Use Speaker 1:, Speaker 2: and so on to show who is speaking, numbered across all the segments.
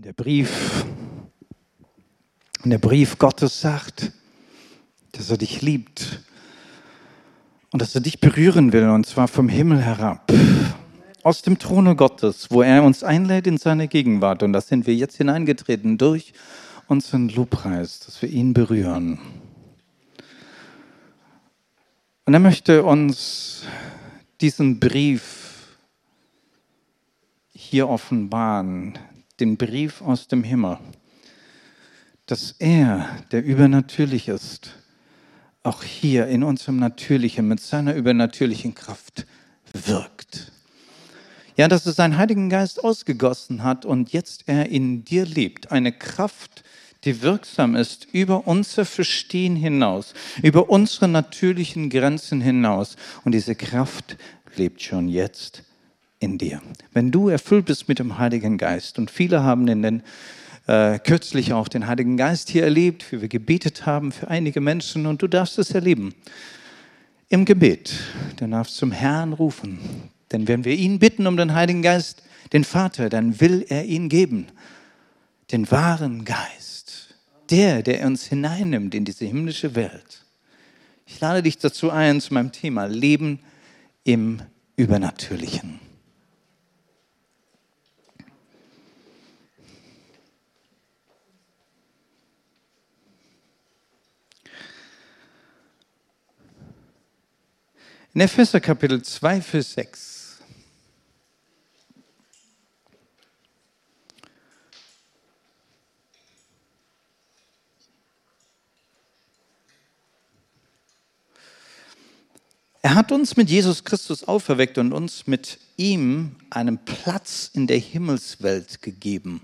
Speaker 1: Und der Brief, und der Brief Gottes sagt, dass er dich liebt und dass er dich berühren will, und zwar vom Himmel herab, aus dem Throne Gottes, wo er uns einlädt in seine Gegenwart. Und da sind wir jetzt hineingetreten durch unseren Lobpreis, dass wir ihn berühren. Und er möchte uns diesen Brief hier offenbaren, den Brief aus dem Himmel, dass er, der übernatürlich ist, auch hier in unserem Natürlichen mit seiner übernatürlichen Kraft wirkt. Ja, dass er seinen Heiligen Geist ausgegossen hat und jetzt er in dir lebt. Eine Kraft, die wirksam ist über unser Verstehen hinaus, über unsere natürlichen Grenzen hinaus. Und diese Kraft lebt schon jetzt in dir. Wenn du erfüllt bist mit dem Heiligen Geist, und viele haben in den äh, kürzlich auch den Heiligen Geist hier erlebt, wie wir gebetet haben für einige Menschen, und du darfst es erleben. Im Gebet, du darfst zum Herrn rufen, denn wenn wir ihn bitten um den Heiligen Geist, den Vater, dann will er ihn geben, den wahren Geist, der, der uns hineinnimmt in diese himmlische Welt. Ich lade dich dazu ein zu meinem Thema Leben im Übernatürlichen. In Epheser Kapitel 2, Vers 6. Er hat uns mit Jesus Christus auferweckt und uns mit ihm einen Platz in der Himmelswelt gegeben.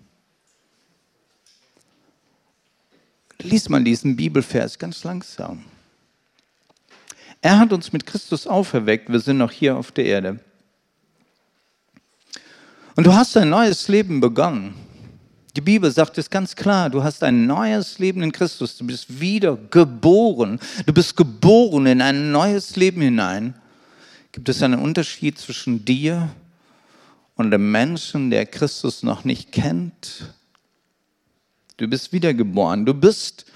Speaker 1: Lies mal diesen Bibelvers ganz langsam. Er hat uns mit Christus auferweckt, wir sind noch hier auf der Erde. Und du hast ein neues Leben begonnen. Die Bibel sagt es ganz klar, du hast ein neues Leben in Christus, du bist wieder geboren, du bist geboren in ein neues Leben hinein. Gibt es einen Unterschied zwischen dir und dem Menschen, der Christus noch nicht kennt? Du bist wiedergeboren, du bist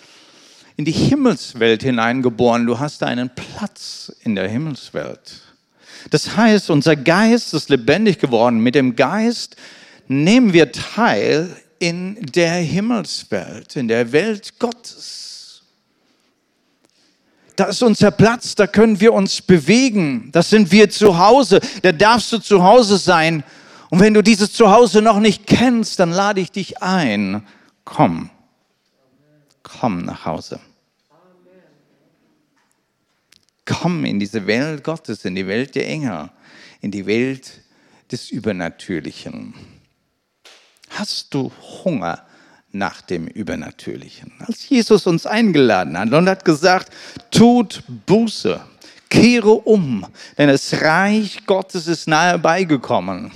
Speaker 1: in die Himmelswelt hineingeboren. Du hast einen Platz in der Himmelswelt. Das heißt, unser Geist ist lebendig geworden. Mit dem Geist nehmen wir teil in der Himmelswelt, in der Welt Gottes. Da ist unser Platz, da können wir uns bewegen. Da sind wir zu Hause. Da darfst du zu Hause sein. Und wenn du dieses Zuhause noch nicht kennst, dann lade ich dich ein. Komm, komm nach Hause. Komm in diese Welt Gottes, in die Welt der Engel, in die Welt des Übernatürlichen. Hast du Hunger nach dem Übernatürlichen? Als Jesus uns eingeladen hat und hat gesagt, tut Buße, kehre um, denn das Reich Gottes ist nahe beigekommen.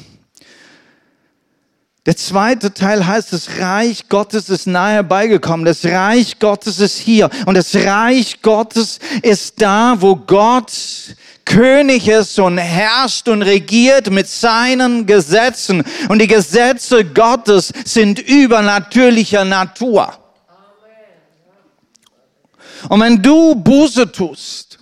Speaker 1: Der zweite Teil heißt, das Reich Gottes ist nahe beigekommen. Das Reich Gottes ist hier. Und das Reich Gottes ist da, wo Gott König ist und herrscht und regiert mit seinen Gesetzen. Und die Gesetze Gottes sind übernatürlicher Natur. Und wenn du Buße tust,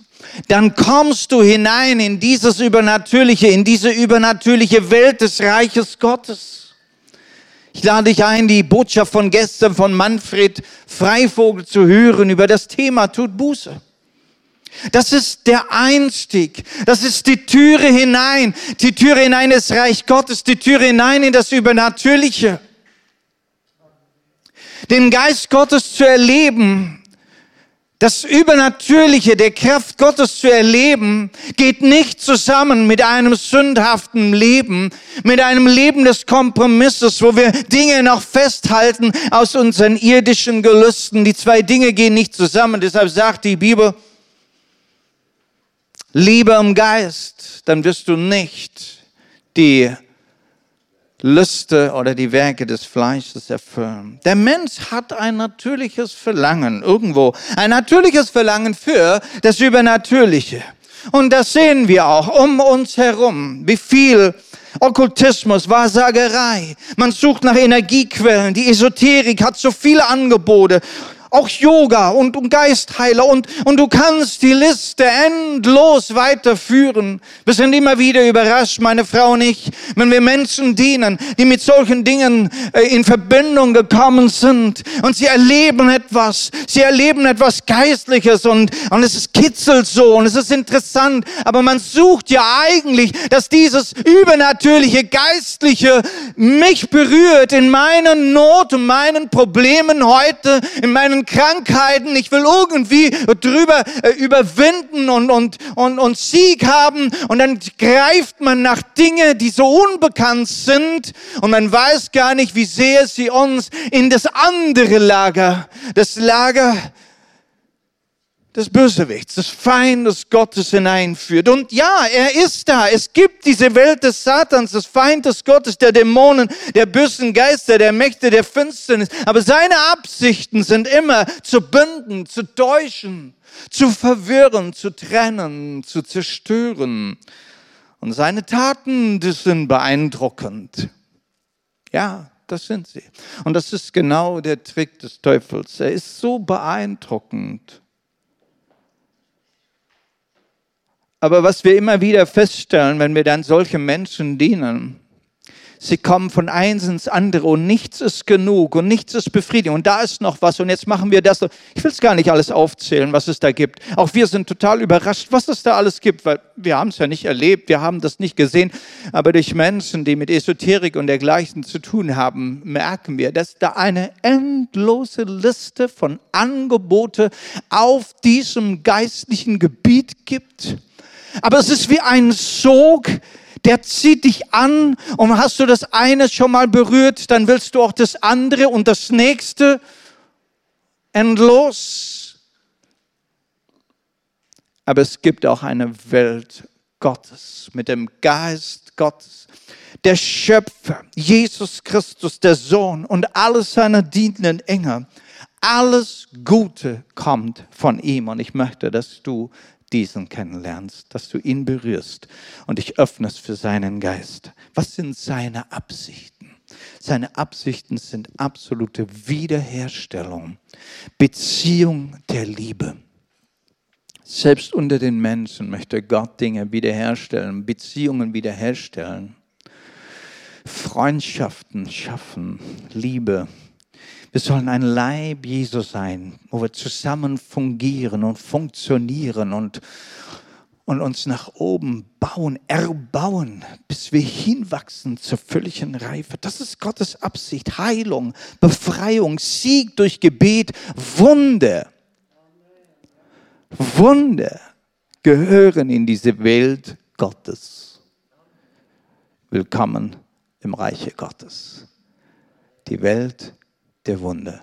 Speaker 1: dann kommst du hinein in dieses Übernatürliche, in diese übernatürliche Welt des Reiches Gottes. Ich lade dich ein, die Botschaft von gestern von Manfred Freivogel zu hören über das Thema Tut Buße. Das ist der Einstieg. Das ist die Türe hinein. Die Türe hinein ins Reich Gottes. Die Türe hinein in das Übernatürliche. Den Geist Gottes zu erleben, das Übernatürliche der Kraft Gottes zu erleben, geht nicht zusammen mit einem sündhaften Leben, mit einem Leben des Kompromisses, wo wir Dinge noch festhalten aus unseren irdischen Gelüsten. Die zwei Dinge gehen nicht zusammen. Deshalb sagt die Bibel, Liebe im Geist, dann wirst du nicht die Lüste oder die Werke des Fleisches erfüllen. Der Mensch hat ein natürliches Verlangen irgendwo, ein natürliches Verlangen für das Übernatürliche. Und das sehen wir auch um uns herum, wie viel Okkultismus, Wahrsagerei. Man sucht nach Energiequellen. Die Esoterik hat so viele Angebote auch Yoga und, und Geistheiler. Und, und du kannst die Liste endlos weiterführen. Wir sind immer wieder überrascht, meine Frau und ich, wenn wir Menschen dienen, die mit solchen Dingen äh, in Verbindung gekommen sind. Und sie erleben etwas, sie erleben etwas Geistliches und, und es ist kitzelt so und es ist interessant, aber man sucht ja eigentlich, dass dieses übernatürliche, geistliche mich berührt in meinen Not und meinen Problemen heute, in meinen Krankheiten. Ich will irgendwie drüber äh, überwinden und, und, und, und Sieg haben. Und dann greift man nach Dinge, die so unbekannt sind. Und man weiß gar nicht, wie sehr sie uns in das andere Lager, das Lager des Bösewichts, des Feindes Gottes hineinführt. Und ja, er ist da. Es gibt diese Welt des Satans, des Feindes Gottes, der Dämonen, der bösen Geister, der Mächte der Finsternis. Aber seine Absichten sind immer zu bünden, zu täuschen, zu verwirren, zu trennen, zu zerstören. Und seine Taten, die sind beeindruckend. Ja, das sind sie. Und das ist genau der Trick des Teufels. Er ist so beeindruckend. Aber was wir immer wieder feststellen, wenn wir dann solche Menschen dienen, sie kommen von eins ins andere und nichts ist genug und nichts ist befriedigend und da ist noch was und jetzt machen wir das. Ich will es gar nicht alles aufzählen, was es da gibt. Auch wir sind total überrascht, was es da alles gibt, weil wir haben es ja nicht erlebt, wir haben das nicht gesehen. Aber durch Menschen, die mit Esoterik und dergleichen zu tun haben, merken wir, dass da eine endlose Liste von Angebote auf diesem geistlichen Gebiet gibt aber es ist wie ein Sog, der zieht dich an und hast du das eine schon mal berührt, dann willst du auch das andere und das nächste endlos. Aber es gibt auch eine Welt Gottes mit dem Geist Gottes. Der Schöpfer, Jesus Christus, der Sohn und alle seine dienenden Engel. Alles Gute kommt von ihm und ich möchte, dass du diesen kennenlernst, dass du ihn berührst und dich öffnest für seinen Geist. Was sind seine Absichten? Seine Absichten sind absolute Wiederherstellung, Beziehung der Liebe. Selbst unter den Menschen möchte Gott Dinge wiederherstellen, Beziehungen wiederherstellen, Freundschaften schaffen, Liebe, wir sollen ein Leib Jesus sein, wo wir zusammen fungieren und funktionieren und, und uns nach oben bauen, erbauen, bis wir hinwachsen zur völligen Reife. Das ist Gottes Absicht. Heilung, Befreiung, Sieg durch Gebet, Wunder. Wunder gehören in diese Welt Gottes. Willkommen im Reiche Gottes. Die Welt der Wunder.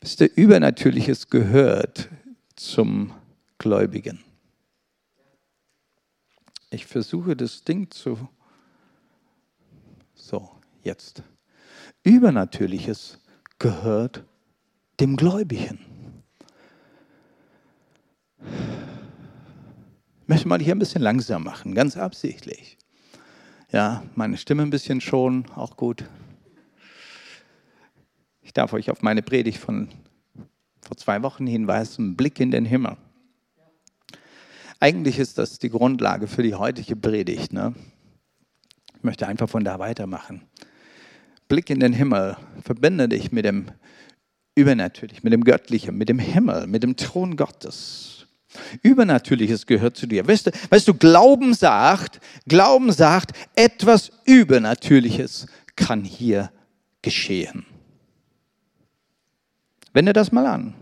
Speaker 1: Wisst ihr, Übernatürliches gehört zum Gläubigen. Ich versuche das Ding zu... So, jetzt. Übernatürliches gehört dem Gläubigen. Ich möchte mal hier ein bisschen langsam machen, ganz absichtlich. Ja, meine Stimme ein bisschen schon, auch gut. Ich darf euch auf meine Predigt von vor zwei Wochen hinweisen, Blick in den Himmel. Eigentlich ist das die Grundlage für die heutige Predigt. Ne? Ich möchte einfach von da weitermachen. Blick in den Himmel, verbinde dich mit dem Übernatürlichen, mit dem Göttlichen, mit dem Himmel, mit dem Thron Gottes. Übernatürliches gehört zu dir. Weißt du, weißt du, Glauben sagt, Glauben sagt, etwas Übernatürliches kann hier geschehen. Wende das mal an.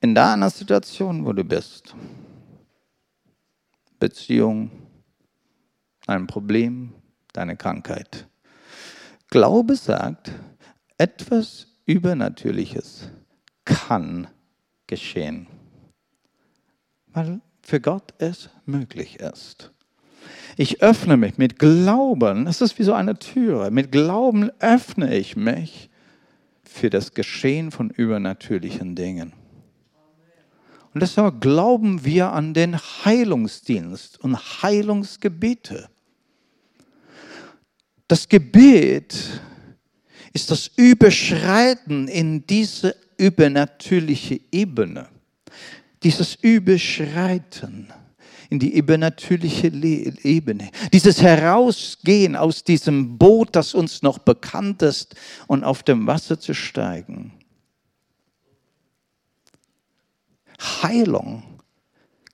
Speaker 1: In deiner Situation, wo du bist, Beziehung, ein Problem, deine Krankheit. Glaube sagt, etwas Übernatürliches kann geschehen weil für Gott es möglich ist. Ich öffne mich mit Glauben, es ist wie so eine Türe, mit Glauben öffne ich mich für das Geschehen von übernatürlichen Dingen. Und deshalb glauben wir an den Heilungsdienst und Heilungsgebete. Das Gebet ist das Überschreiten in diese übernatürliche Ebene. Dieses Überschreiten in die übernatürliche Ebene. Dieses Herausgehen aus diesem Boot, das uns noch bekannt ist, und auf dem Wasser zu steigen. Heilung,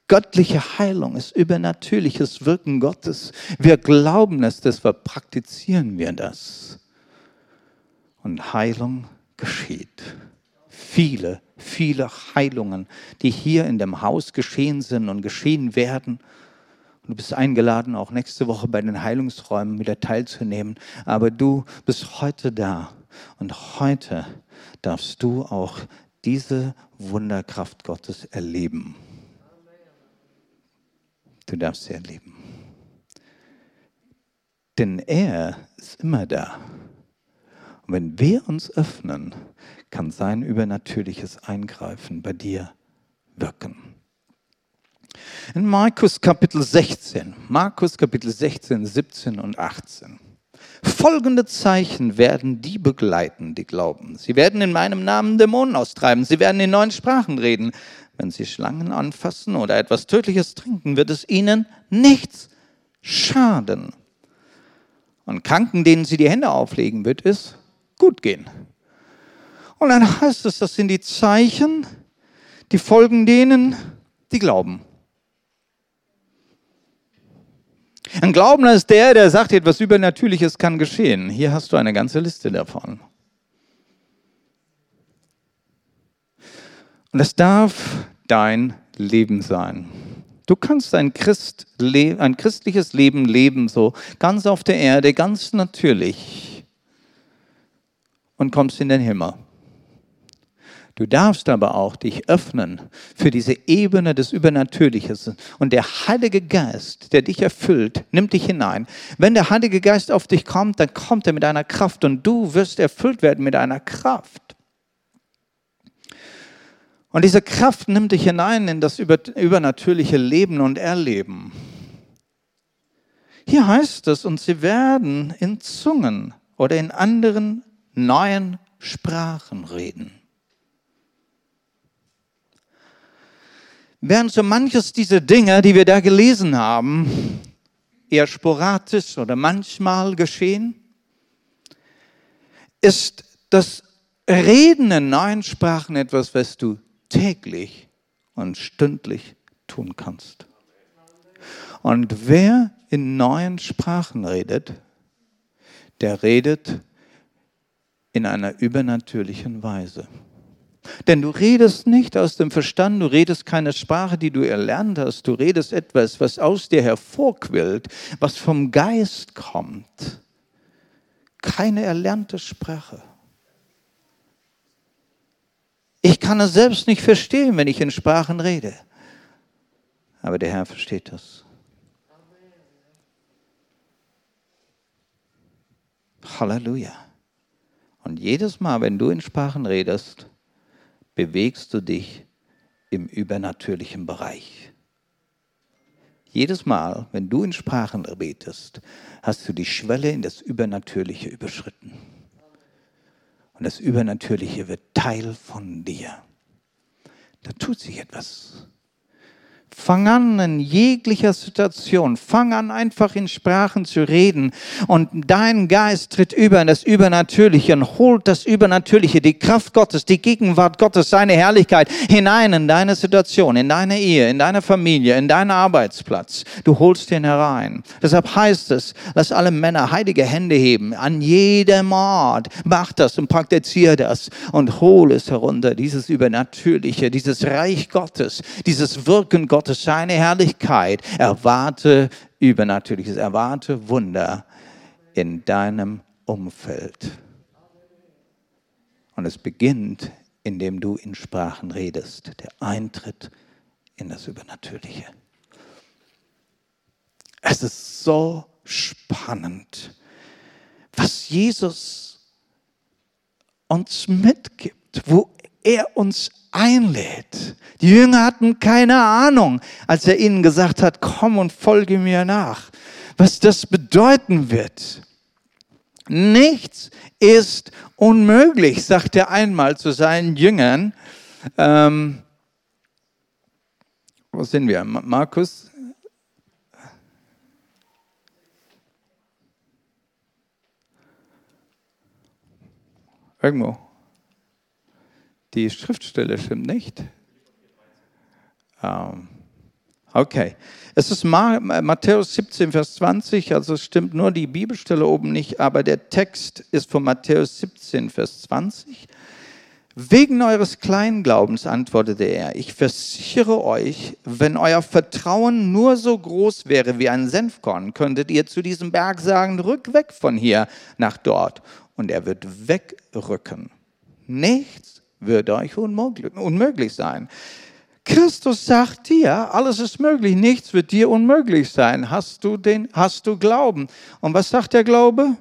Speaker 1: göttliche Heilung ist übernatürliches Wirken Gottes. Wir glauben es, deshalb praktizieren wir das. Und Heilung geschieht. Viele viele Heilungen, die hier in dem Haus geschehen sind und geschehen werden. Und du bist eingeladen, auch nächste Woche bei den Heilungsräumen wieder teilzunehmen. Aber du bist heute da und heute darfst du auch diese Wunderkraft Gottes erleben. Du darfst sie erleben. Denn er ist immer da. Und wenn wir uns öffnen, kann sein übernatürliches Eingreifen bei dir wirken. In Markus Kapitel 16, Markus Kapitel 16, 17 und 18. Folgende Zeichen werden die begleiten, die glauben. Sie werden in meinem Namen Dämonen austreiben. Sie werden in neuen Sprachen reden. Wenn sie Schlangen anfassen oder etwas Tödliches trinken, wird es ihnen nichts schaden. Und Kranken, denen sie die Hände auflegen, wird es gut gehen. Und dann heißt es, das sind die Zeichen, die folgen denen, die glauben. Ein Glaubender ist der, der sagt, etwas Übernatürliches kann geschehen. Hier hast du eine ganze Liste davon. Und es darf dein Leben sein. Du kannst ein, Christ, ein christliches Leben leben, so ganz auf der Erde, ganz natürlich und kommst in den Himmel. Du darfst aber auch dich öffnen für diese Ebene des Übernatürlichen. Und der Heilige Geist, der dich erfüllt, nimmt dich hinein. Wenn der Heilige Geist auf dich kommt, dann kommt er mit einer Kraft und du wirst erfüllt werden mit einer Kraft. Und diese Kraft nimmt dich hinein in das übernatürliche Leben und Erleben. Hier heißt es, und sie werden in Zungen oder in anderen neuen Sprachen reden. Während so manches dieser Dinge, die wir da gelesen haben, eher sporadisch oder manchmal geschehen, ist das Reden in neuen Sprachen etwas, was du täglich und stündlich tun kannst. Und wer in neuen Sprachen redet, der redet in einer übernatürlichen Weise. Denn du redest nicht aus dem Verstand, du redest keine Sprache, die du erlernt hast, du redest etwas, was aus dir hervorquillt, was vom Geist kommt. Keine erlernte Sprache. Ich kann es selbst nicht verstehen, wenn ich in Sprachen rede. Aber der Herr versteht das. Halleluja. Und jedes Mal, wenn du in Sprachen redest, bewegst du dich im übernatürlichen Bereich. Jedes Mal, wenn du in Sprachen betest, hast du die Schwelle in das Übernatürliche überschritten. Und das Übernatürliche wird Teil von dir. Da tut sich etwas. Fang an in jeglicher Situation. Fang an einfach in Sprachen zu reden und dein Geist tritt über in das Übernatürliche und holt das Übernatürliche, die Kraft Gottes, die Gegenwart Gottes, seine Herrlichkeit hinein in deine Situation, in deine Ehe, in deine Familie, in deinen Arbeitsplatz. Du holst ihn herein. Deshalb heißt es, lass alle Männer heilige Hände heben an jedem Ort. Mach das und praktiziere das und hol es herunter, dieses Übernatürliche, dieses Reich Gottes, dieses Wirken Gottes Gottes, seine Herrlichkeit. Erwarte Übernatürliches, erwarte Wunder in deinem Umfeld. Und es beginnt, indem du in Sprachen redest, der Eintritt in das Übernatürliche. Es ist so spannend, was Jesus uns mitgibt, wo er uns einlädt. Die Jünger hatten keine Ahnung, als er ihnen gesagt hat, komm und folge mir nach, was das bedeuten wird. Nichts ist unmöglich, sagt er einmal zu seinen Jüngern. Ähm, wo sind wir? Markus Irgendwo. Die Schriftstelle stimmt nicht. Ähm, okay. Es ist Matthäus 17, Vers 20, also es stimmt nur die Bibelstelle oben nicht, aber der Text ist von Matthäus 17, Vers 20. Wegen eures Kleinglaubens antwortete er, ich versichere euch, wenn euer Vertrauen nur so groß wäre wie ein Senfkorn, könntet ihr zu diesem Berg sagen, rück weg von hier nach dort und er wird wegrücken. Nichts wird euch unmöglich sein. Christus sagt dir, alles ist möglich, nichts wird dir unmöglich sein. Hast du, den, hast du Glauben? Und was sagt der Glaube?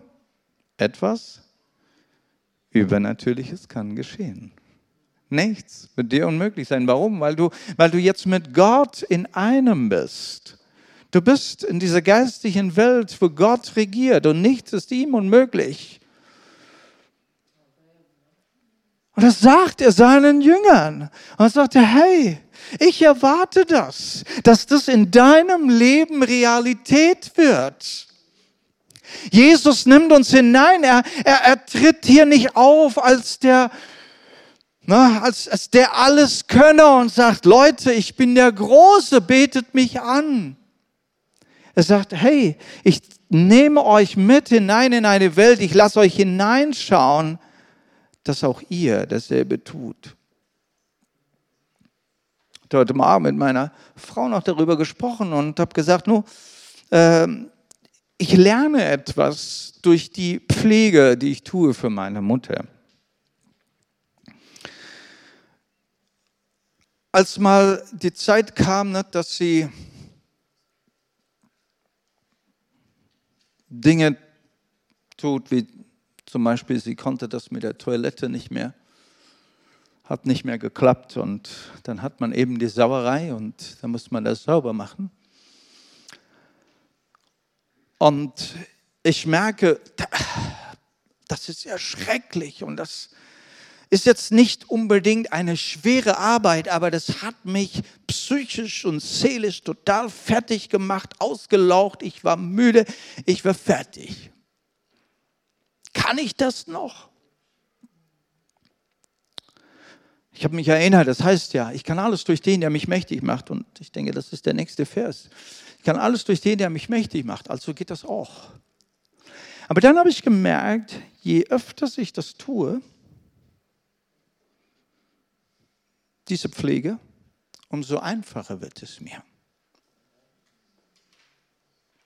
Speaker 1: Etwas Übernatürliches kann geschehen. Nichts wird dir unmöglich sein. Warum? Weil du, weil du jetzt mit Gott in einem bist. Du bist in dieser geistlichen Welt, wo Gott regiert und nichts ist ihm unmöglich. Und das sagt er seinen Jüngern. Und sagt er, hey, ich erwarte das, dass das in deinem Leben Realität wird. Jesus nimmt uns hinein. Er, er, er tritt hier nicht auf als der, na, als, als der Alleskönner und sagt, Leute, ich bin der Große, betet mich an. Er sagt, hey, ich nehme euch mit hinein in eine Welt, ich lasse euch hineinschauen dass auch ihr dasselbe tut. Ich habe heute Abend mit meiner Frau noch darüber gesprochen und habe gesagt, nur, äh, ich lerne etwas durch die Pflege, die ich tue für meine Mutter. Als mal die Zeit kam, ne, dass sie Dinge tut, wie zum Beispiel, sie konnte das mit der Toilette nicht mehr, hat nicht mehr geklappt und dann hat man eben die Sauerei und dann muss man das sauber machen. Und ich merke, das ist ja schrecklich und das ist jetzt nicht unbedingt eine schwere Arbeit, aber das hat mich psychisch und seelisch total fertig gemacht, ausgelaucht. Ich war müde, ich war fertig. Kann ich das noch? Ich habe mich erinnert, das heißt ja, ich kann alles durch den, der mich mächtig macht. Und ich denke, das ist der nächste Vers. Ich kann alles durch den, der mich mächtig macht. Also geht das auch. Aber dann habe ich gemerkt, je öfter ich das tue, diese Pflege, umso einfacher wird es mir.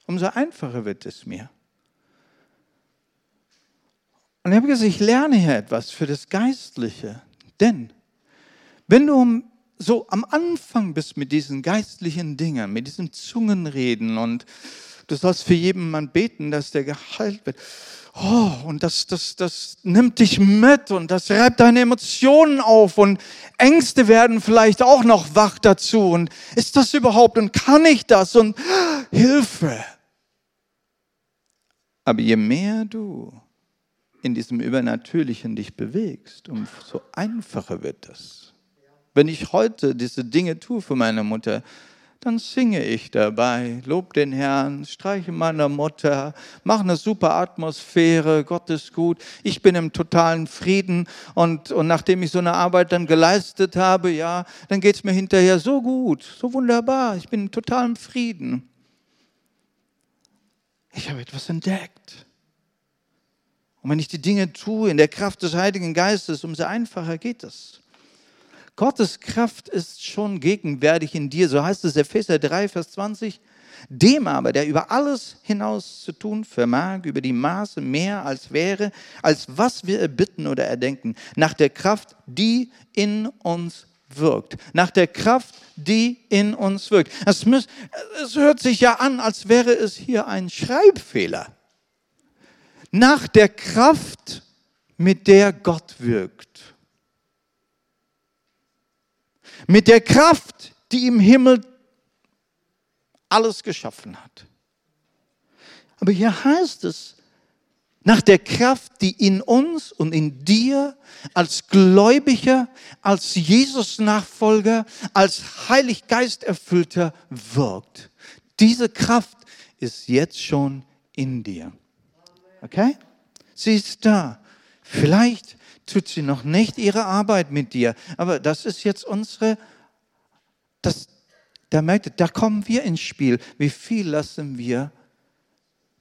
Speaker 1: Umso einfacher wird es mir. Und ich habe gesagt, ich lerne hier etwas für das Geistliche. Denn wenn du so am Anfang bist mit diesen geistlichen Dingen, mit diesen Zungenreden und du sollst für jeden Mann beten, dass der geheilt wird. Oh, und das, das, das nimmt dich mit und das reibt deine Emotionen auf und Ängste werden vielleicht auch noch wach dazu. Und ist das überhaupt und kann ich das und Hilfe. Aber je mehr du in diesem Übernatürlichen dich bewegst, umso einfacher wird das. Wenn ich heute diese Dinge tue für meine Mutter, dann singe ich dabei, lob den Herrn, streiche meiner Mutter, mache eine super Atmosphäre, Gott ist gut, ich bin im totalen Frieden und, und nachdem ich so eine Arbeit dann geleistet habe, ja, dann geht es mir hinterher so gut, so wunderbar, ich bin im totalen Frieden. Ich habe etwas entdeckt. Und wenn ich die Dinge tue in der Kraft des Heiligen Geistes, umso einfacher geht es. Gottes Kraft ist schon gegenwärtig in dir. So heißt es Epheser 3, Vers 20. Dem aber, der über alles hinaus zu tun vermag, über die Maße mehr als wäre, als was wir erbitten oder erdenken, nach der Kraft, die in uns wirkt. Nach der Kraft, die in uns wirkt. Es, muss, es hört sich ja an, als wäre es hier ein Schreibfehler nach der Kraft, mit der Gott wirkt. mit der Kraft, die im Himmel alles geschaffen hat. Aber hier heißt es, nach der Kraft, die in uns und in dir als Gläubiger, als Jesus-Nachfolger, als Heiliggeist-Erfüllter wirkt. Diese Kraft ist jetzt schon in dir. Okay? Sie ist da. Vielleicht tut sie noch nicht ihre Arbeit mit dir, aber das ist jetzt unsere, das, da merkt da kommen wir ins Spiel. Wie viel lassen wir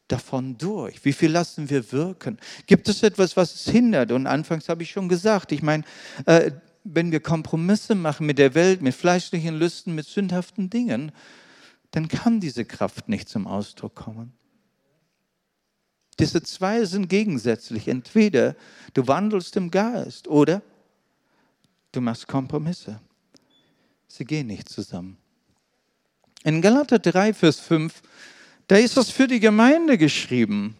Speaker 1: davon durch? Wie viel lassen wir wirken? Gibt es etwas, was es hindert? Und anfangs habe ich schon gesagt, ich meine, äh, wenn wir Kompromisse machen mit der Welt, mit fleischlichen Lüsten, mit sündhaften Dingen, dann kann diese Kraft nicht zum Ausdruck kommen. Diese zwei sind gegensätzlich. Entweder du wandelst im Geist oder du machst Kompromisse. Sie gehen nicht zusammen. In Galater 3, Vers 5, da ist das für die Gemeinde geschrieben.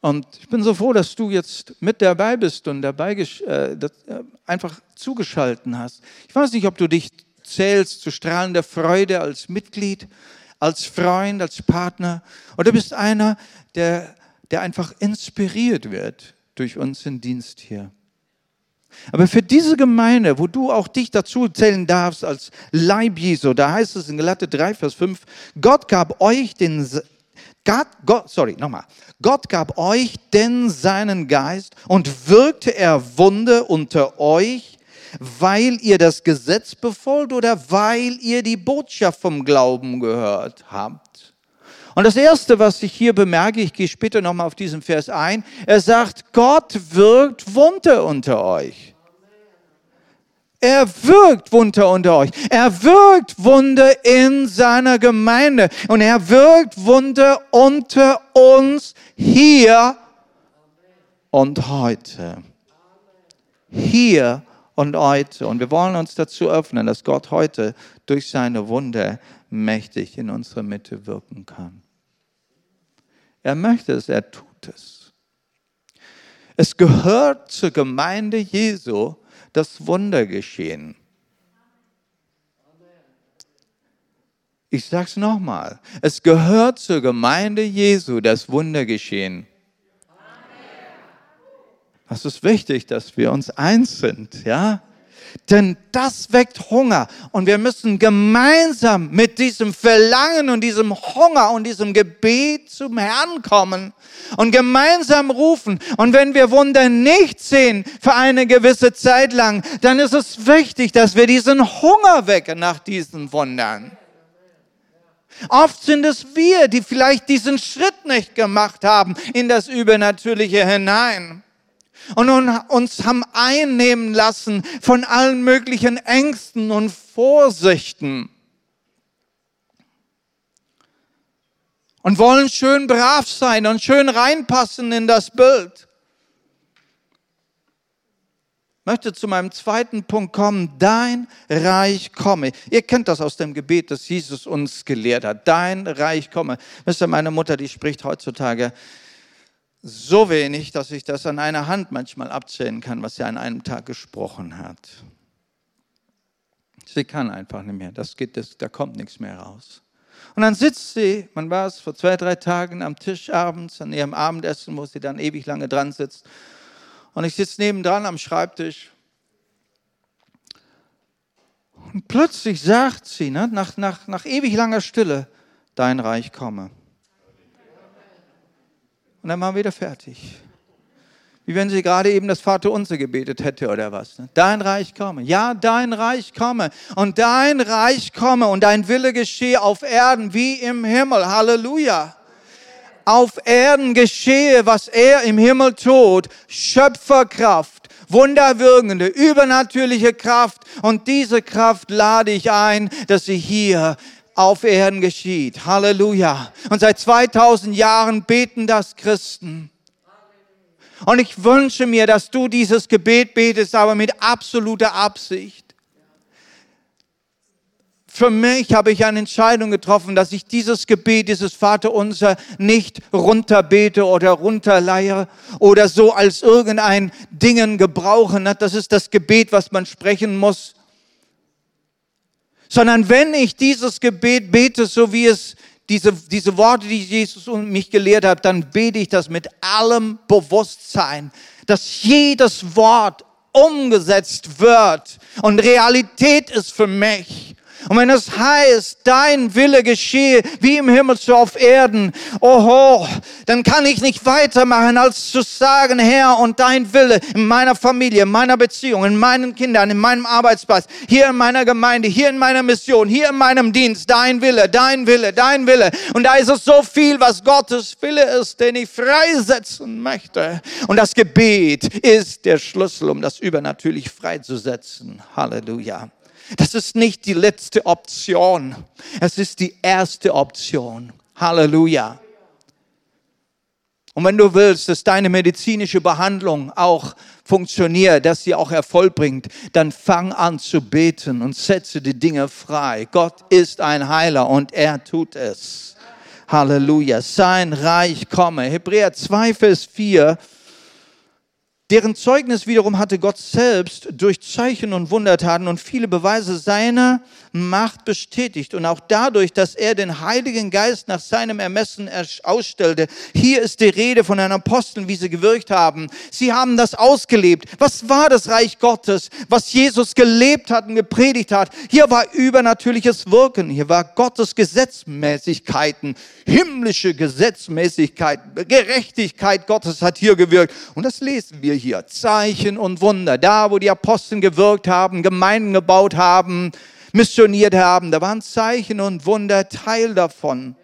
Speaker 1: Und ich bin so froh, dass du jetzt mit dabei bist und dabei äh, das, äh, einfach zugeschalten hast. Ich weiß nicht, ob du dich zählst zu strahlender Freude als Mitglied, als Freund, als Partner oder bist einer, der der einfach inspiriert wird durch unseren Dienst hier. Aber für diese Gemeinde, wo du auch dich dazu zählen darfst als Leib Jesu, da heißt es in Galater 3, Vers 5, Gott gab euch den, Gott, Gott, sorry, nochmal. Gott gab euch denn seinen Geist und wirkte er Wunder unter euch, weil ihr das Gesetz befolgt oder weil ihr die Botschaft vom Glauben gehört habt. Und das Erste, was ich hier bemerke, ich gehe später nochmal auf diesen Vers ein, er sagt, Gott wirkt Wunder unter euch. Er wirkt Wunder unter euch. Er wirkt Wunder in seiner Gemeinde. Und er wirkt Wunder unter uns hier und heute. Hier und heute. Und wir wollen uns dazu öffnen, dass Gott heute durch seine Wunder mächtig in unserer Mitte wirken kann. Er möchte es, er tut es. Es gehört zur Gemeinde Jesu das Wunder geschehen. Ich sage es nochmal. Es gehört zur Gemeinde Jesu das Wunder geschehen. Es ist wichtig, dass wir uns eins sind, ja? Denn das weckt Hunger. Und wir müssen gemeinsam mit diesem Verlangen und diesem Hunger und diesem Gebet zum Herrn kommen und gemeinsam rufen. Und wenn wir Wunder nicht sehen für eine gewisse Zeit lang, dann ist es wichtig, dass wir diesen Hunger wecken nach diesen Wundern. Oft sind es wir, die vielleicht diesen Schritt nicht gemacht haben in das Übernatürliche hinein und uns haben einnehmen lassen von allen möglichen Ängsten und Vorsichten. Und wollen schön brav sein und schön reinpassen in das Bild. Ich möchte zu meinem zweiten Punkt kommen. Dein Reich komme. Ihr kennt das aus dem Gebet, das Jesus uns gelehrt hat. Dein Reich komme. Wisst ihr, meine Mutter, die spricht heutzutage so wenig, dass ich das an einer Hand manchmal abzählen kann, was sie an einem Tag gesprochen hat. Sie kann einfach nicht mehr. Das geht, das, da kommt nichts mehr raus. Und dann sitzt sie, man war es vor zwei, drei Tagen am Tisch abends an ihrem Abendessen, wo sie dann ewig lange dran sitzt. Und ich sitze nebendran am Schreibtisch. Und plötzlich sagt sie, ne, nach, nach, nach ewig langer Stille, dein Reich komme. Und dann waren wir wieder fertig. Wie wenn sie gerade eben das Vaterunser gebetet hätte oder was. Ne? Dein Reich komme. Ja, dein Reich komme. Und dein Reich komme und dein Wille geschehe auf Erden wie im Himmel. Halleluja. Auf Erden geschehe, was er im Himmel tut. Schöpferkraft, wunderwirkende, übernatürliche Kraft. Und diese Kraft lade ich ein, dass sie hier auf Erden geschieht. Halleluja. Und seit 2000 Jahren beten das Christen. Und ich wünsche mir, dass du dieses Gebet betest, aber mit absoluter Absicht. Für mich habe ich eine Entscheidung getroffen, dass ich dieses Gebet, dieses Vaterunser nicht runterbete oder runterleihe oder so als irgendein Dingen gebrauchen. Das ist das Gebet, was man sprechen muss sondern wenn ich dieses Gebet bete, so wie es diese, diese Worte, die Jesus mich gelehrt hat, dann bete ich das mit allem Bewusstsein, dass jedes Wort umgesetzt wird und Realität ist für mich. Und wenn es heißt, dein Wille geschehe wie im Himmel so auf Erden, oho, dann kann ich nicht weitermachen, als zu sagen, Herr, und dein Wille in meiner Familie, in meiner Beziehung, in meinen Kindern, in meinem Arbeitsplatz, hier in meiner Gemeinde, hier in meiner Mission, hier in meinem Dienst, dein Wille, dein Wille, dein Wille. Und da ist es so viel, was Gottes Wille ist, den ich freisetzen möchte. Und das Gebet ist der Schlüssel, um das übernatürlich freizusetzen. Halleluja. Das ist nicht die letzte Option. Es ist die erste Option. Halleluja. Und wenn du willst, dass deine medizinische Behandlung auch funktioniert, dass sie auch Erfolg bringt, dann fang an zu beten und setze die Dinge frei. Gott ist ein Heiler und er tut es. Halleluja. Sein Reich komme. Hebräer 2, Vers 4 Deren Zeugnis wiederum hatte Gott selbst durch Zeichen und Wundertaten und viele Beweise seiner Macht bestätigt und auch dadurch, dass er den Heiligen Geist nach seinem Ermessen ausstellte. Hier ist die Rede von den Aposteln, wie sie gewirkt haben. Sie haben das ausgelebt. Was war das Reich Gottes, was Jesus gelebt hat und gepredigt hat? Hier war übernatürliches Wirken. Hier war Gottes Gesetzmäßigkeiten, himmlische Gesetzmäßigkeiten, Gerechtigkeit Gottes hat hier gewirkt. Und das lesen wir hier. Zeichen und Wunder. Da, wo die Apostel gewirkt haben, Gemeinden gebaut haben, missioniert haben, da waren Zeichen und Wunder Teil davon.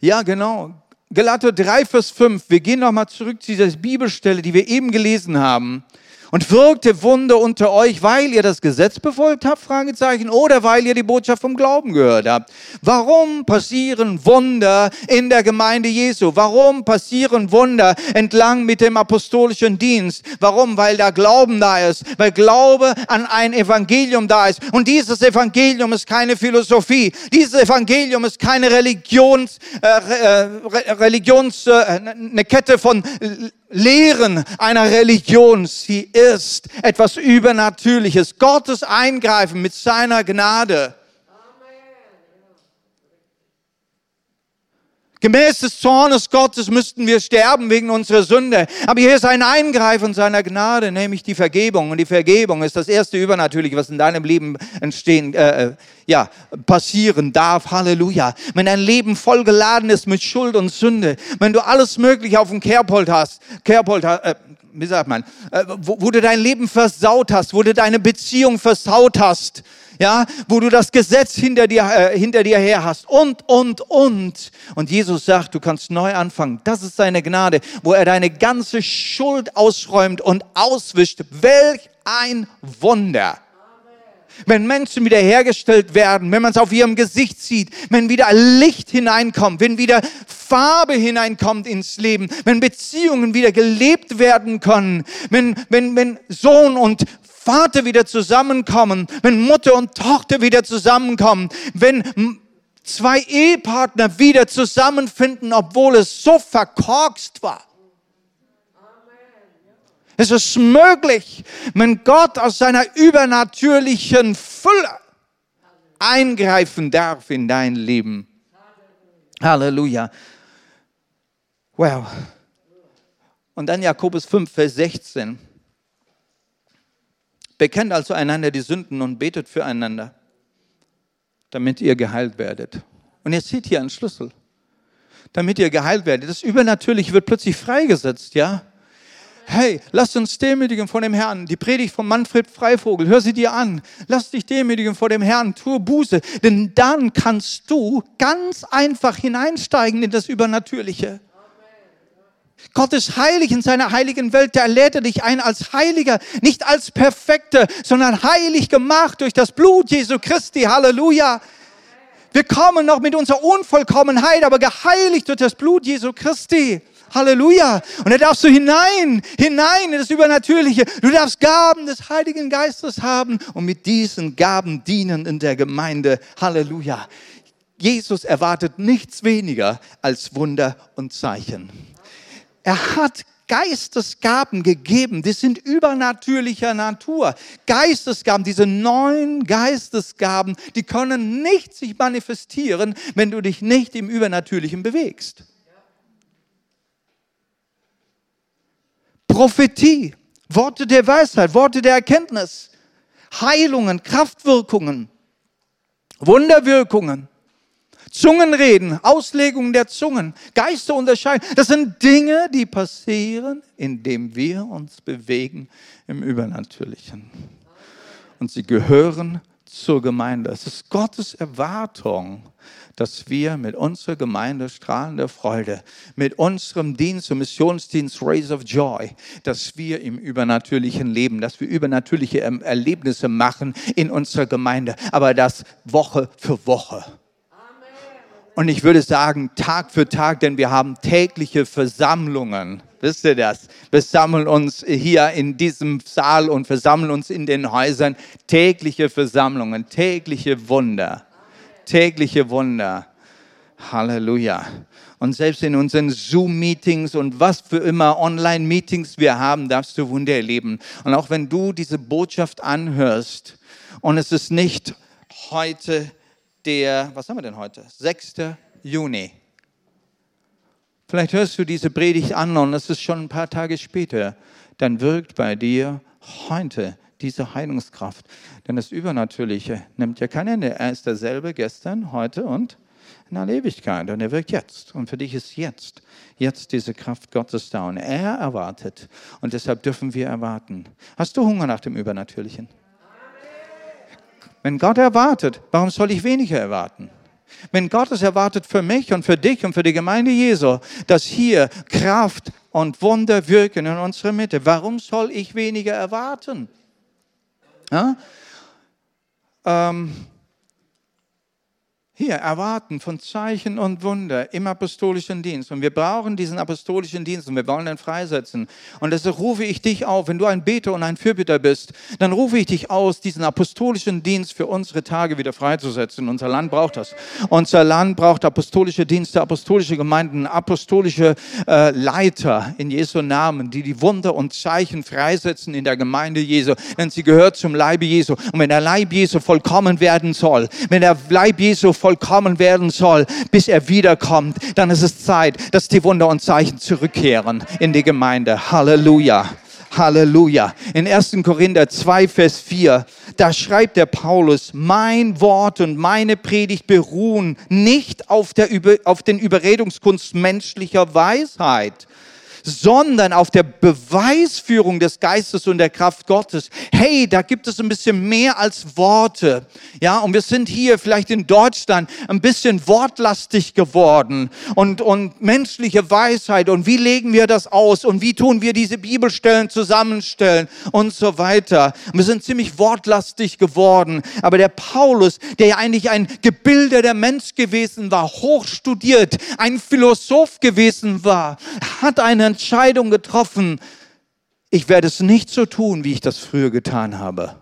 Speaker 1: Ja, genau. Galater 3, Vers 5. Wir gehen nochmal zurück zu dieser Bibelstelle, die wir eben gelesen haben und wirkte Wunder unter euch, weil ihr das Gesetz befolgt habt, Fragezeichen, oder weil ihr die Botschaft vom Glauben gehört habt. Warum passieren Wunder in der Gemeinde Jesu? Warum passieren Wunder entlang mit dem apostolischen Dienst? Warum? Weil da Glauben da ist, weil Glaube an ein Evangelium da ist. Und dieses Evangelium ist keine Philosophie. Dieses Evangelium ist keine Religions, äh, äh Religions, äh, eine Kette von Lehren einer Religion. Sie ist etwas Übernatürliches. Gottes Eingreifen mit seiner Gnade. Gemäß des Zornes Gottes müssten wir sterben wegen unserer Sünde. Aber hier ist ein Eingreifen seiner Gnade, nämlich die Vergebung. Und die Vergebung ist das erste Übernatürliche, was in deinem Leben entstehen, äh, äh ja, passieren darf. Halleluja. Wenn dein Leben vollgeladen ist mit Schuld und Sünde, wenn du alles Mögliche auf dem Kehrpult hast, Kehrpult, äh, wie sagt man, äh, wo, wo du dein Leben versaut hast, wo du deine Beziehung versaut hast, ja, wo du das Gesetz hinter dir, äh, hinter dir her hast und, und, und. Und Jesus sagt, du kannst neu anfangen. Das ist seine Gnade, wo er deine ganze Schuld ausräumt und auswischt. Welch ein Wunder wenn Menschen wiederhergestellt werden, wenn man es auf ihrem Gesicht sieht, wenn wieder Licht hineinkommt, wenn wieder Farbe hineinkommt ins Leben, wenn Beziehungen wieder gelebt werden können, wenn, wenn, wenn Sohn und Vater wieder zusammenkommen, wenn Mutter und Tochter wieder zusammenkommen, wenn zwei Ehepartner wieder zusammenfinden, obwohl es so verkorkst war. Es ist möglich, wenn Gott aus seiner übernatürlichen Fülle eingreifen darf in dein Leben. Halleluja. Wow. Und dann Jakobus 5, Vers 16. Bekennt also einander die Sünden und betet füreinander, damit ihr geheilt werdet. Und ihr seht hier einen Schlüssel, damit ihr geheilt werdet. Das Übernatürliche wird plötzlich freigesetzt, ja? Hey, lass uns demütigen vor dem Herrn. Die Predigt von Manfred Freivogel, hör sie dir an. Lass dich demütigen vor dem Herrn, tue Buße, denn dann kannst du ganz einfach hineinsteigen in das Übernatürliche. Gott ist heilig in seiner heiligen Welt. Da lädt er dich ein als Heiliger, nicht als Perfekter, sondern heilig gemacht durch das Blut Jesu Christi. Halleluja. Wir kommen noch mit unserer Unvollkommenheit, aber geheiligt durch das Blut Jesu Christi. Halleluja. Und da darfst du hinein, hinein in das Übernatürliche. Du darfst Gaben des Heiligen Geistes haben und mit diesen Gaben dienen in der Gemeinde. Halleluja. Jesus erwartet nichts weniger als Wunder und Zeichen. Er hat Geistesgaben gegeben, die sind übernatürlicher Natur. Geistesgaben, diese neuen Geistesgaben, die können nicht sich manifestieren, wenn du dich nicht im Übernatürlichen bewegst. Prophetie, Worte der Weisheit, Worte der Erkenntnis, Heilungen, Kraftwirkungen, Wunderwirkungen. Zungenreden, Auslegung der Zungen, Geister unterscheiden. Das sind Dinge, die passieren, indem wir uns bewegen im Übernatürlichen. Und sie gehören zur Gemeinde. Es ist Gottes Erwartung, dass wir mit unserer Gemeinde strahlende Freude, mit unserem Dienst und Missionsdienst Raise of Joy, dass wir im Übernatürlichen leben, dass wir übernatürliche Erlebnisse machen in unserer Gemeinde, aber das Woche für Woche. Und ich würde sagen, Tag für Tag, denn wir haben tägliche Versammlungen. Wisst ihr das? Wir sammeln uns hier in diesem Saal und versammeln uns in den Häusern. Tägliche Versammlungen, tägliche Wunder. Tägliche Wunder. Halleluja. Und selbst in unseren Zoom-Meetings und was für immer Online-Meetings wir haben, darfst du Wunder erleben. Und auch wenn du diese Botschaft anhörst und es ist nicht heute der, was haben wir denn heute? 6. Juni. Vielleicht hörst du diese Predigt an und es ist schon ein paar Tage später. Dann wirkt bei dir heute diese Heilungskraft. Denn das Übernatürliche nimmt ja kein Ende. Er ist derselbe gestern, heute und in aller Ewigkeit. Und er wirkt jetzt. Und für dich ist jetzt, jetzt diese Kraft Gottes da. Und er erwartet. Und deshalb dürfen wir erwarten. Hast du Hunger nach dem Übernatürlichen? Wenn Gott erwartet, warum soll ich weniger erwarten? Wenn Gott es erwartet für mich und für dich und für die Gemeinde Jesu, dass hier Kraft und Wunder wirken in unserer Mitte, warum soll ich weniger erwarten? Ja? Ähm, hier erwarten von Zeichen und Wunder im apostolischen Dienst. Und wir brauchen diesen apostolischen Dienst und wir wollen ihn freisetzen. Und deshalb rufe ich dich auf, wenn du ein Beter und ein Fürbitter bist, dann rufe ich dich aus, diesen apostolischen Dienst für unsere Tage wieder freizusetzen. Unser Land braucht das. Unser Land braucht apostolische Dienste, apostolische Gemeinden, apostolische äh, Leiter in Jesu Namen, die die Wunder und Zeichen freisetzen in der Gemeinde Jesu. Denn sie gehört zum Leibe Jesu. Und wenn der Leib Jesu vollkommen werden soll, wenn der Leib Jesu vollkommen vollkommen werden soll, bis er wiederkommt, dann ist es Zeit, dass die Wunder und Zeichen zurückkehren in die Gemeinde. Halleluja. Halleluja. In 1. Korinther 2, Vers 4, da schreibt der Paulus, mein Wort und meine Predigt beruhen nicht auf, der, auf den Überredungskunst menschlicher Weisheit, sondern auf der Beweisführung des Geistes und der Kraft Gottes. Hey, da gibt es ein bisschen mehr als Worte. Ja, und wir sind hier vielleicht in Deutschland ein bisschen wortlastig geworden und, und menschliche Weisheit und wie legen wir das aus und wie tun wir diese Bibelstellen zusammenstellen und so weiter. Und wir sind ziemlich wortlastig geworden. Aber der Paulus, der ja eigentlich ein gebildeter Mensch gewesen war, hochstudiert, ein Philosoph gewesen war, hat einen Entscheidung getroffen, ich werde es nicht so tun, wie ich das früher getan habe.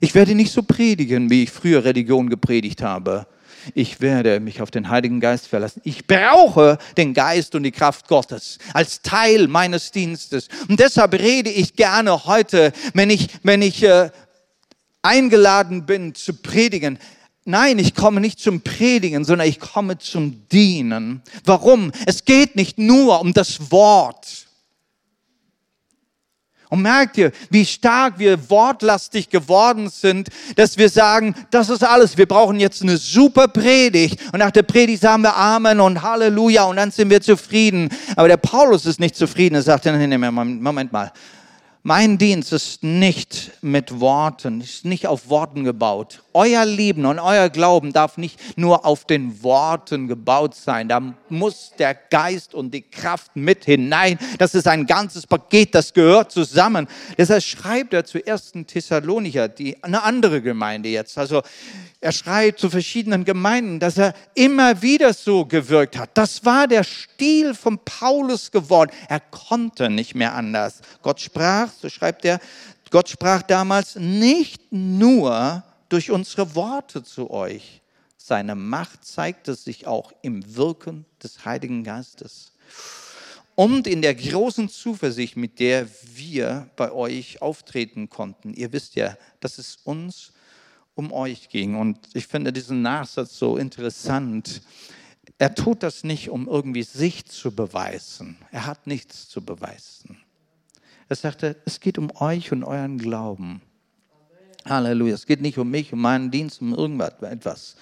Speaker 1: Ich werde nicht so predigen, wie ich früher Religion gepredigt habe. Ich werde mich auf den Heiligen Geist verlassen. Ich brauche den Geist und die Kraft Gottes als Teil meines Dienstes. Und deshalb rede ich gerne heute, wenn ich, wenn ich äh, eingeladen bin zu predigen, Nein, ich komme nicht zum Predigen, sondern ich komme zum Dienen. Warum? Es geht nicht nur um das Wort. Und merkt ihr, wie stark wir wortlastig geworden sind, dass wir sagen, das ist alles, wir brauchen jetzt eine super Predigt. Und nach der Predigt sagen wir Amen und Halleluja und dann sind wir zufrieden. Aber der Paulus ist nicht zufrieden. Er sagt, nee, nee, Moment mal, mein Dienst ist nicht mit Worten, ist nicht auf Worten gebaut. Euer Leben und euer Glauben darf nicht nur auf den Worten gebaut sein. Da muss der Geist und die Kraft mit hinein. Das ist ein ganzes Paket, das gehört zusammen. Deshalb schreibt er zu ersten Thessalonicher, die, eine andere Gemeinde jetzt. Also er schreibt zu verschiedenen Gemeinden, dass er immer wieder so gewirkt hat. Das war der Stil von Paulus geworden. Er konnte nicht mehr anders. Gott sprach, so schreibt er, Gott sprach damals nicht nur durch unsere Worte zu euch. Seine Macht zeigte sich auch im Wirken des Heiligen Geistes. und in der großen Zuversicht, mit der wir bei euch auftreten konnten. Ihr wisst ja, dass es uns um euch ging. Und ich finde diesen Nachsatz so interessant. Er tut das nicht, um irgendwie sich zu beweisen. Er hat nichts zu beweisen. Er sagte, es geht um euch und euren Glauben. Halleluja. Es geht nicht um mich, um meinen Dienst, um irgendwas.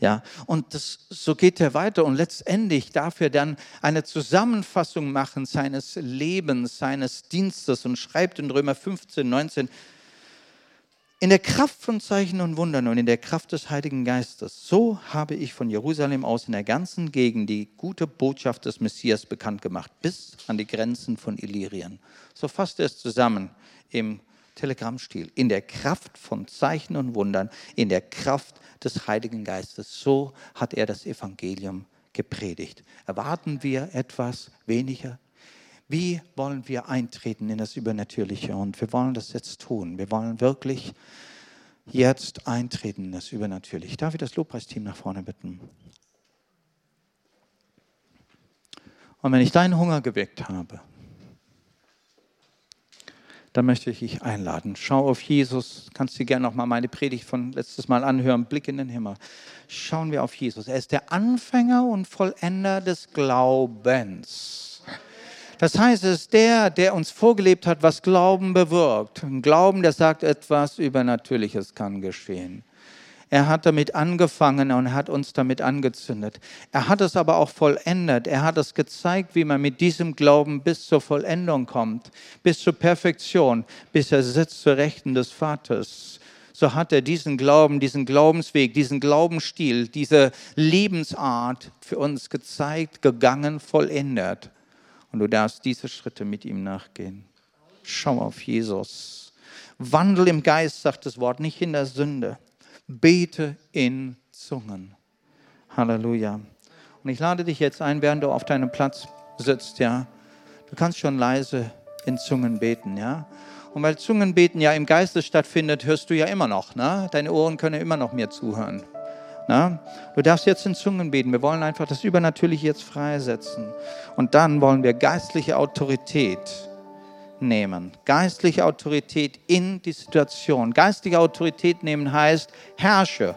Speaker 1: Ja, und das, so geht er weiter und letztendlich darf er dann eine Zusammenfassung machen seines Lebens, seines Dienstes und schreibt in Römer 15, 19, in der Kraft von Zeichen und Wundern und in der Kraft des Heiligen Geistes, so habe ich von Jerusalem aus in der ganzen Gegend die gute Botschaft des Messias bekannt gemacht, bis an die Grenzen von Illyrien. So fasst er es zusammen im Telegrammstil. In der Kraft von Zeichen und Wundern, in der Kraft des Heiligen Geistes. So hat er das Evangelium gepredigt. Erwarten wir etwas weniger? Wie wollen wir eintreten in das Übernatürliche? Und wir wollen das jetzt tun. Wir wollen wirklich jetzt eintreten in das Übernatürliche. Darf ich das Lobpreisteam nach vorne bitten? Und wenn ich deinen Hunger geweckt habe, dann möchte ich dich einladen. Schau auf Jesus. Kannst du gerne noch mal meine Predigt von letztes Mal anhören. Blick in den Himmel. Schauen wir auf Jesus. Er ist der Anfänger und Vollender des Glaubens. Das heißt, es ist der, der uns vorgelebt hat, was Glauben bewirkt. Ein Glauben, der sagt, etwas Übernatürliches kann geschehen. Er hat damit angefangen und hat uns damit angezündet. Er hat es aber auch vollendet. Er hat es gezeigt, wie man mit diesem Glauben bis zur Vollendung kommt, bis zur Perfektion, bis er sitzt zur Rechten des Vaters. So hat er diesen Glauben, diesen Glaubensweg, diesen Glaubensstil, diese Lebensart für uns gezeigt, gegangen, vollendet. Und du darfst diese Schritte mit ihm nachgehen. Schau auf Jesus. Wandel im Geist, sagt das Wort, nicht in der Sünde bete in Zungen. Halleluja. Und ich lade dich jetzt ein, während du auf deinem Platz sitzt, ja. Du kannst schon leise in Zungen beten, ja. Und weil Zungenbeten ja im Geiste stattfindet, hörst du ja immer noch, ne? Deine Ohren können immer noch mir zuhören. Na? Du darfst jetzt in Zungen beten. Wir wollen einfach das Übernatürliche jetzt freisetzen. Und dann wollen wir geistliche Autorität nehmen. Geistliche Autorität in die Situation. Geistliche Autorität nehmen heißt, herrsche.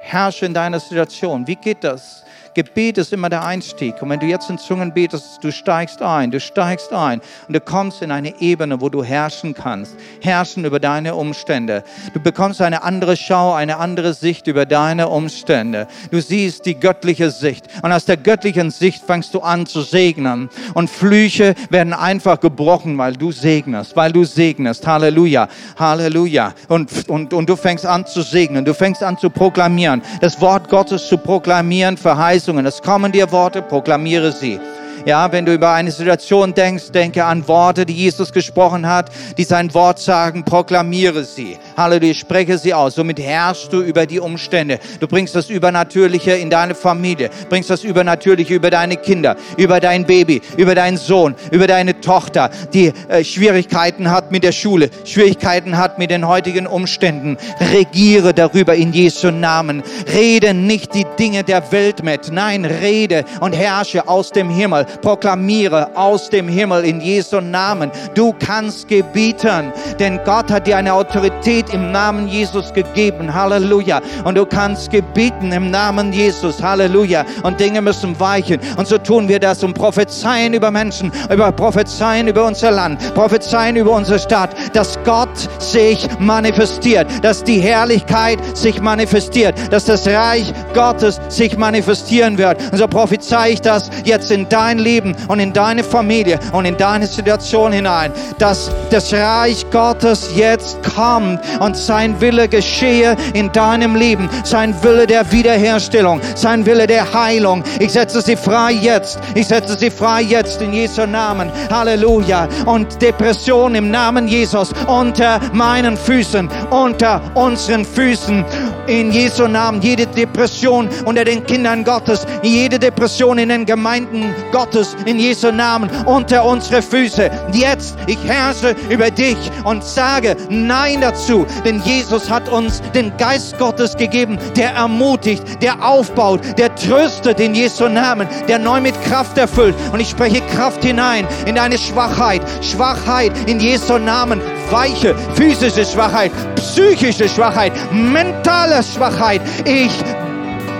Speaker 1: Herrsche in deiner Situation. Wie geht das? Gebet ist immer der Einstieg. Und wenn du jetzt in Zungen betest, du steigst ein, du steigst ein und du kommst in eine Ebene, wo du herrschen kannst. Herrschen über deine Umstände. Du bekommst eine andere Schau, eine andere Sicht über deine Umstände. Du siehst die göttliche Sicht. Und aus der göttlichen Sicht fängst du an zu segnen. Und Flüche werden einfach gebrochen, weil du segnest, weil du segnest. Halleluja, Halleluja. Und, und, und du fängst an zu segnen. Du fängst an zu proklamieren. Das Wort Gottes zu proklamieren verheißt Verheißungen. Es kommen dir Worte, proklamiere sie. Ja, wenn du über eine Situation denkst, denke an Worte, die Jesus gesprochen hat, die sein Wort sagen, proklamiere sie. Halleluja, spreche sie aus. Somit herrschst du über die Umstände. Du bringst das Übernatürliche in deine Familie, bringst das Übernatürliche über deine Kinder, über dein Baby, über deinen Sohn, über deine Tochter, die äh, Schwierigkeiten hat mit der Schule, Schwierigkeiten hat mit den heutigen Umständen. Regiere darüber in Jesu Namen. Rede nicht die Dinge der Welt mit. Nein, rede und herrsche aus dem Himmel proklamiere aus dem Himmel in Jesu Namen. Du kannst gebieten, denn Gott hat dir eine Autorität im Namen Jesus gegeben. Halleluja. Und du kannst gebieten im Namen Jesus. Halleluja. Und Dinge müssen weichen. Und so tun wir das und prophezeien über Menschen, über prophezeien über unser Land, prophezeien über unsere Stadt, dass Gott sich manifestiert, dass die Herrlichkeit sich manifestiert, dass das Reich Gottes sich manifestieren wird. Und so prophezei ich das jetzt in dein Leben und in deine Familie und in deine Situation hinein, dass das Reich Gottes jetzt kommt und sein Wille geschehe in deinem Leben, sein Wille der Wiederherstellung, sein Wille der Heilung. Ich setze sie frei jetzt. Ich setze sie frei jetzt in Jesu Namen. Halleluja. Und Depression im Namen Jesus unter meinen Füßen, unter unseren Füßen in Jesu Namen. Jede Depression unter den Kindern Gottes, jede Depression in den Gemeinden Gottes, in Jesu Namen, unter unsere Füße. Jetzt, ich herrsche über dich und sage Nein dazu, denn Jesus hat uns den Geist Gottes gegeben, der ermutigt, der aufbaut, der tröstet in Jesu Namen, der neu mit Kraft erfüllt. Und ich spreche Kraft hinein in deine Schwachheit, Schwachheit in Jesu Namen, weiche physische Schwachheit, psychische Schwachheit, mentale Schwachheit. Ich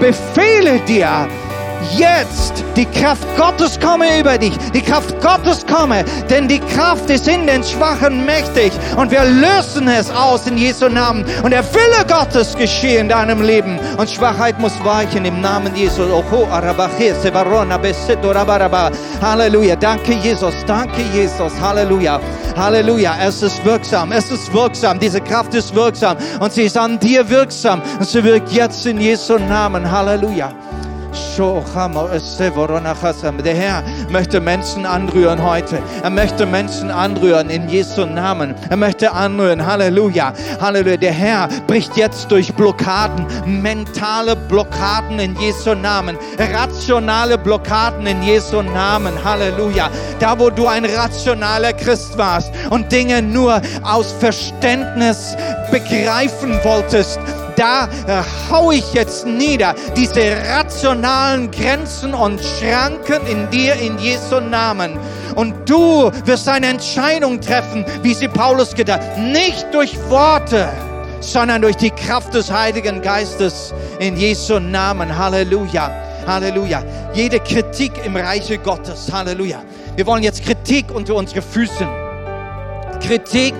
Speaker 1: befehle dir, jetzt die Kraft Gottes komme über dich. Die Kraft Gottes komme, denn die Kraft ist in den Schwachen mächtig. Und wir lösen es aus in Jesu Namen. Und der Wille Gottes geschehe in deinem Leben. Und Schwachheit muss weichen im Namen Jesu. Halleluja. Danke, Jesus. Danke, Jesus. Halleluja. Halleluja. Es ist wirksam. Es ist wirksam. Diese Kraft ist wirksam. Und sie ist an dir wirksam. Und sie wirkt jetzt in Jesu Namen. Halleluja. Der Herr möchte Menschen anrühren heute. Er möchte Menschen anrühren in Jesu Namen. Er möchte anrühren. Halleluja. Halleluja. Der Herr bricht jetzt durch Blockaden, mentale Blockaden in Jesu Namen, rationale Blockaden in Jesu Namen. Halleluja. Da, wo du ein rationaler Christ warst und Dinge nur aus Verständnis begreifen wolltest, da äh, hau ich jetzt nieder diese rationalen Grenzen und Schranken in dir in Jesu Namen. Und du wirst eine Entscheidung treffen, wie sie Paulus gedacht, nicht durch Worte, sondern durch die Kraft des Heiligen Geistes in Jesu Namen. Halleluja. Halleluja. Jede Kritik im Reiche Gottes. Halleluja. Wir wollen jetzt Kritik unter unsere Füßen. Kritik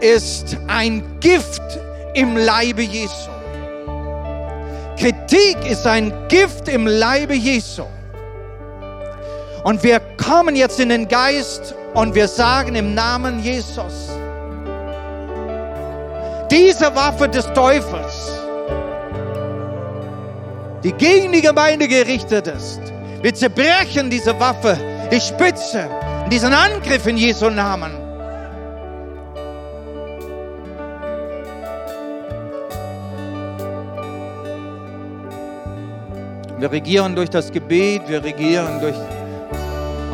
Speaker 1: ist ein Gift im Leibe Jesu. Kritik ist ein Gift im Leibe Jesu. Und wir kommen jetzt in den Geist und wir sagen im Namen Jesus, diese Waffe des Teufels, die gegen die Gemeinde gerichtet ist, wir zerbrechen diese Waffe, die Spitze, diesen Angriff in Jesu Namen. Wir regieren durch das Gebet, wir regieren durch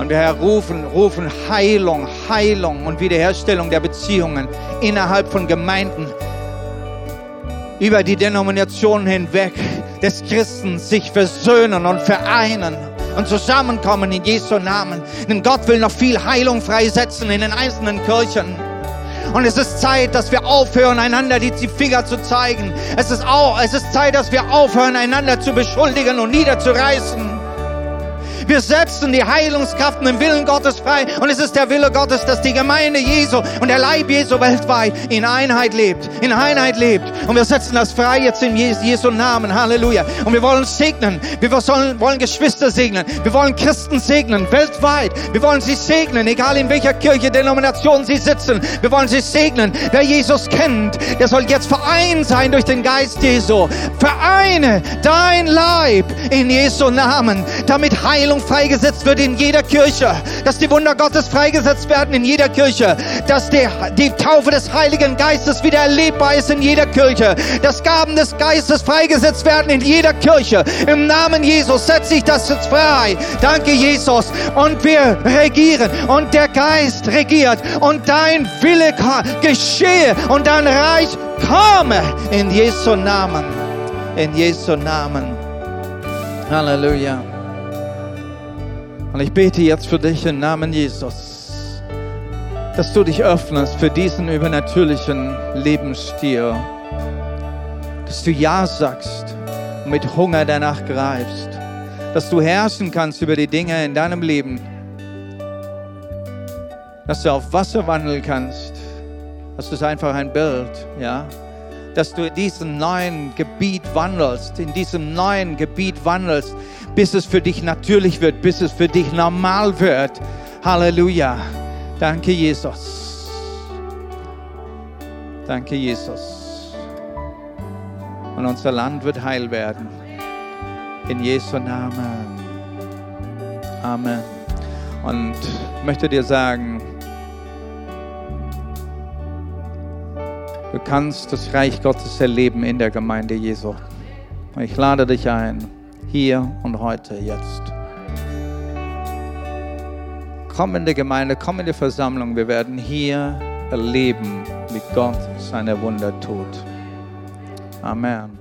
Speaker 1: und wir rufen, rufen Heilung, Heilung und Wiederherstellung der Beziehungen innerhalb von Gemeinden über die Denominationen hinweg des Christen sich versöhnen und vereinen und zusammenkommen in Jesu Namen. Denn Gott will noch viel Heilung freisetzen in den einzelnen Kirchen. Und es ist Zeit, dass wir aufhören, einander die Finger zu zeigen. Es ist, auch, es ist Zeit, dass wir aufhören, einander zu beschuldigen und niederzureißen. Wir setzen die Heilungskraft und den Willen Gottes frei. Und es ist der Wille Gottes, dass die Gemeinde Jesu und der Leib Jesu weltweit in Einheit lebt. In Einheit lebt. Und wir setzen das frei jetzt in Jesu Namen. Halleluja. Und wir wollen segnen. Wir sollen, wollen Geschwister segnen. Wir wollen Christen segnen. Weltweit. Wir wollen sie segnen. Egal in welcher Kirche, Denomination sie sitzen. Wir wollen sie segnen. Wer Jesus kennt, der soll jetzt vereint sein durch den Geist Jesu. Vereine dein Leib in Jesu Namen, damit Heilung Heilung freigesetzt wird in jeder Kirche, dass die Wunder Gottes freigesetzt werden in jeder Kirche, dass die, die Taufe des Heiligen Geistes wieder erlebbar ist in jeder Kirche, dass Gaben des Geistes freigesetzt werden in jeder Kirche. Im Namen Jesus setze ich das jetzt frei. Danke, Jesus. Und wir regieren und der Geist regiert und dein Wille geschehe und dein Reich komme in Jesu Namen. In Jesu Namen. Halleluja. Und ich bete jetzt für dich im Namen Jesus, dass du dich öffnest für diesen übernatürlichen Lebensstil, dass du Ja sagst und mit Hunger danach greifst, dass du herrschen kannst über die Dinge in deinem Leben, dass du auf Wasser wandeln kannst. Das ist einfach ein Bild, ja dass du in diesem neuen Gebiet wandelst, in diesem neuen Gebiet wandelst, bis es für dich natürlich wird, bis es für dich normal wird. Halleluja. Danke, Jesus. Danke, Jesus. Und unser Land wird heil werden. In Jesu Namen. Amen. Und möchte dir sagen, Du kannst das Reich Gottes erleben in der Gemeinde Jesu. Ich lade dich ein, hier und heute, jetzt. Komm in die Gemeinde, komm in die Versammlung. Wir werden hier erleben, wie Gott seine Wunder tut. Amen.